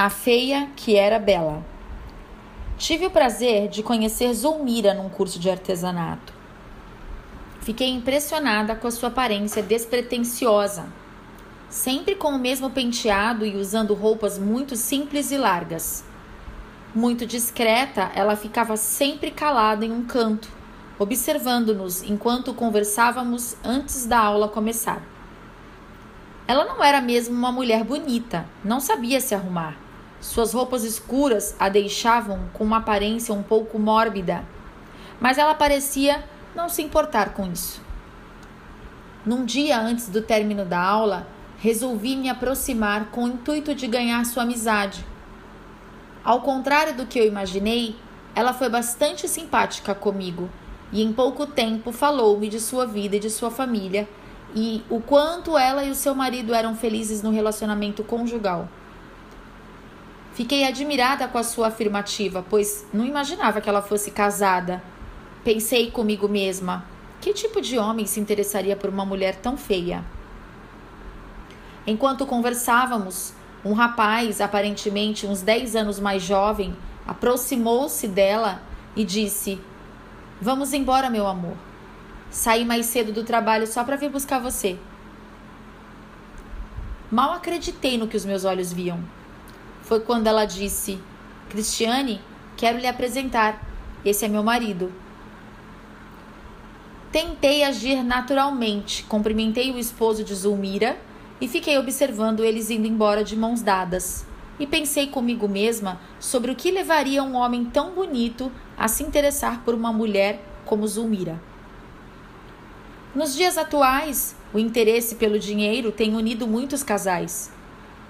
A feia que era bela. Tive o prazer de conhecer Zulmira num curso de artesanato. Fiquei impressionada com a sua aparência despretensiosa, sempre com o mesmo penteado e usando roupas muito simples e largas. Muito discreta, ela ficava sempre calada em um canto, observando-nos enquanto conversávamos antes da aula começar. Ela não era mesmo uma mulher bonita, não sabia se arrumar suas roupas escuras a deixavam com uma aparência um pouco mórbida, mas ela parecia não se importar com isso. Num dia antes do término da aula, resolvi me aproximar com o intuito de ganhar sua amizade. Ao contrário do que eu imaginei, ela foi bastante simpática comigo e em pouco tempo falou-me de sua vida e de sua família e o quanto ela e o seu marido eram felizes no relacionamento conjugal. Fiquei admirada com a sua afirmativa, pois não imaginava que ela fosse casada. Pensei comigo mesma: que tipo de homem se interessaria por uma mulher tão feia? Enquanto conversávamos, um rapaz, aparentemente uns 10 anos mais jovem, aproximou-se dela e disse: Vamos embora, meu amor. Saí mais cedo do trabalho só para vir buscar você. Mal acreditei no que os meus olhos viam foi quando ela disse: Cristiane, quero lhe apresentar. Esse é meu marido. Tentei agir naturalmente, cumprimentei o esposo de Zulmira e fiquei observando eles indo embora de mãos dadas. E pensei comigo mesma sobre o que levaria um homem tão bonito a se interessar por uma mulher como Zulmira. Nos dias atuais, o interesse pelo dinheiro tem unido muitos casais.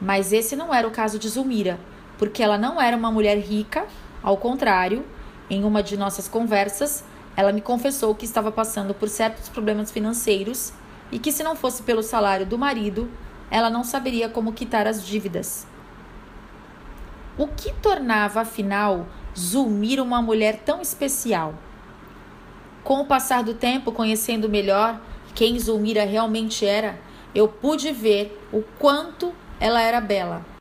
Mas esse não era o caso de Zulmira, porque ela não era uma mulher rica, ao contrário, em uma de nossas conversas, ela me confessou que estava passando por certos problemas financeiros e que, se não fosse pelo salário do marido, ela não saberia como quitar as dívidas. O que tornava, afinal, Zulmira uma mulher tão especial? Com o passar do tempo, conhecendo melhor quem Zulmira realmente era, eu pude ver o quanto ela era bela.